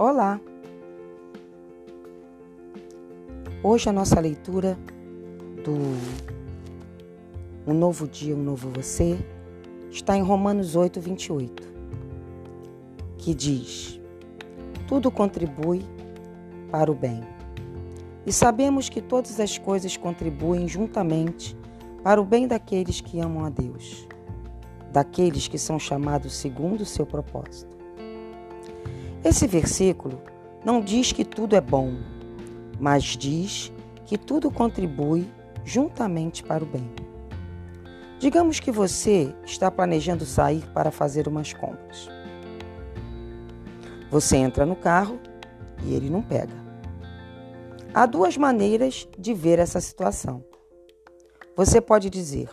Olá! Hoje a nossa leitura do Um Novo Dia, Um Novo Você está em Romanos 8, 28, que diz: Tudo contribui para o bem. E sabemos que todas as coisas contribuem juntamente para o bem daqueles que amam a Deus, daqueles que são chamados segundo o seu propósito. Esse versículo não diz que tudo é bom, mas diz que tudo contribui juntamente para o bem. Digamos que você está planejando sair para fazer umas compras. Você entra no carro e ele não pega. Há duas maneiras de ver essa situação. Você pode dizer: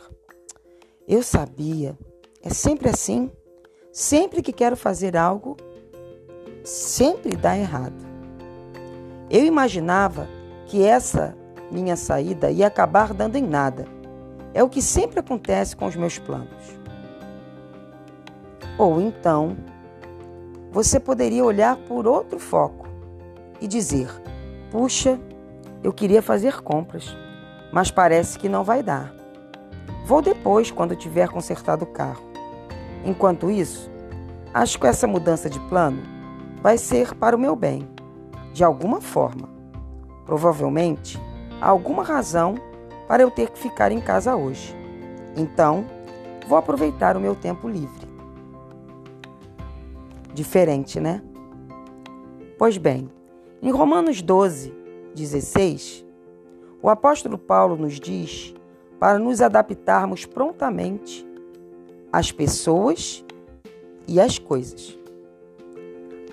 Eu sabia, é sempre assim. Sempre que quero fazer algo, sempre dá errado. Eu imaginava que essa minha saída ia acabar dando em nada. É o que sempre acontece com os meus planos. Ou então, você poderia olhar por outro foco e dizer: Puxa, eu queria fazer compras, mas parece que não vai dar. Vou depois, quando tiver consertado o carro. Enquanto isso, acho que essa mudança de plano vai ser para o meu bem, de alguma forma. Provavelmente, há alguma razão para eu ter que ficar em casa hoje. Então, vou aproveitar o meu tempo livre. Diferente, né? Pois bem, em Romanos 12, 16, o apóstolo Paulo nos diz para nos adaptarmos prontamente às pessoas e às coisas.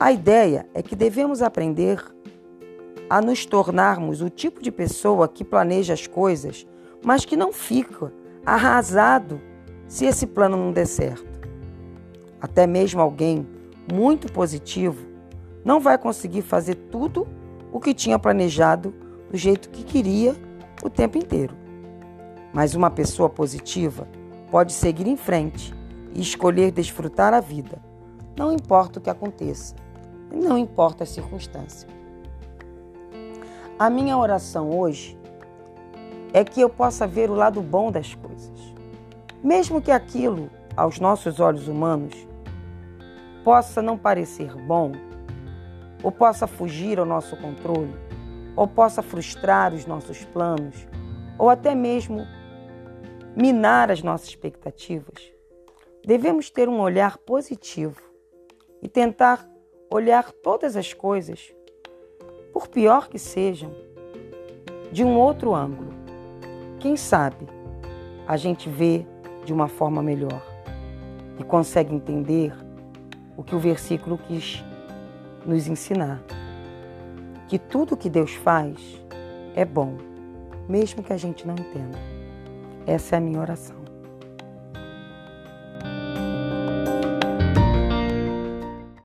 A ideia é que devemos aprender a nos tornarmos o tipo de pessoa que planeja as coisas, mas que não fica arrasado se esse plano não der certo. Até mesmo alguém muito positivo não vai conseguir fazer tudo o que tinha planejado do jeito que queria o tempo inteiro. Mas uma pessoa positiva pode seguir em frente e escolher desfrutar a vida, não importa o que aconteça não importa a circunstância. A minha oração hoje é que eu possa ver o lado bom das coisas. Mesmo que aquilo, aos nossos olhos humanos, possa não parecer bom, ou possa fugir ao nosso controle, ou possa frustrar os nossos planos, ou até mesmo minar as nossas expectativas, devemos ter um olhar positivo e tentar olhar todas as coisas, por pior que sejam, de um outro ângulo. Quem sabe a gente vê de uma forma melhor e consegue entender o que o versículo quis nos ensinar. Que tudo que Deus faz é bom, mesmo que a gente não entenda. Essa é a minha oração.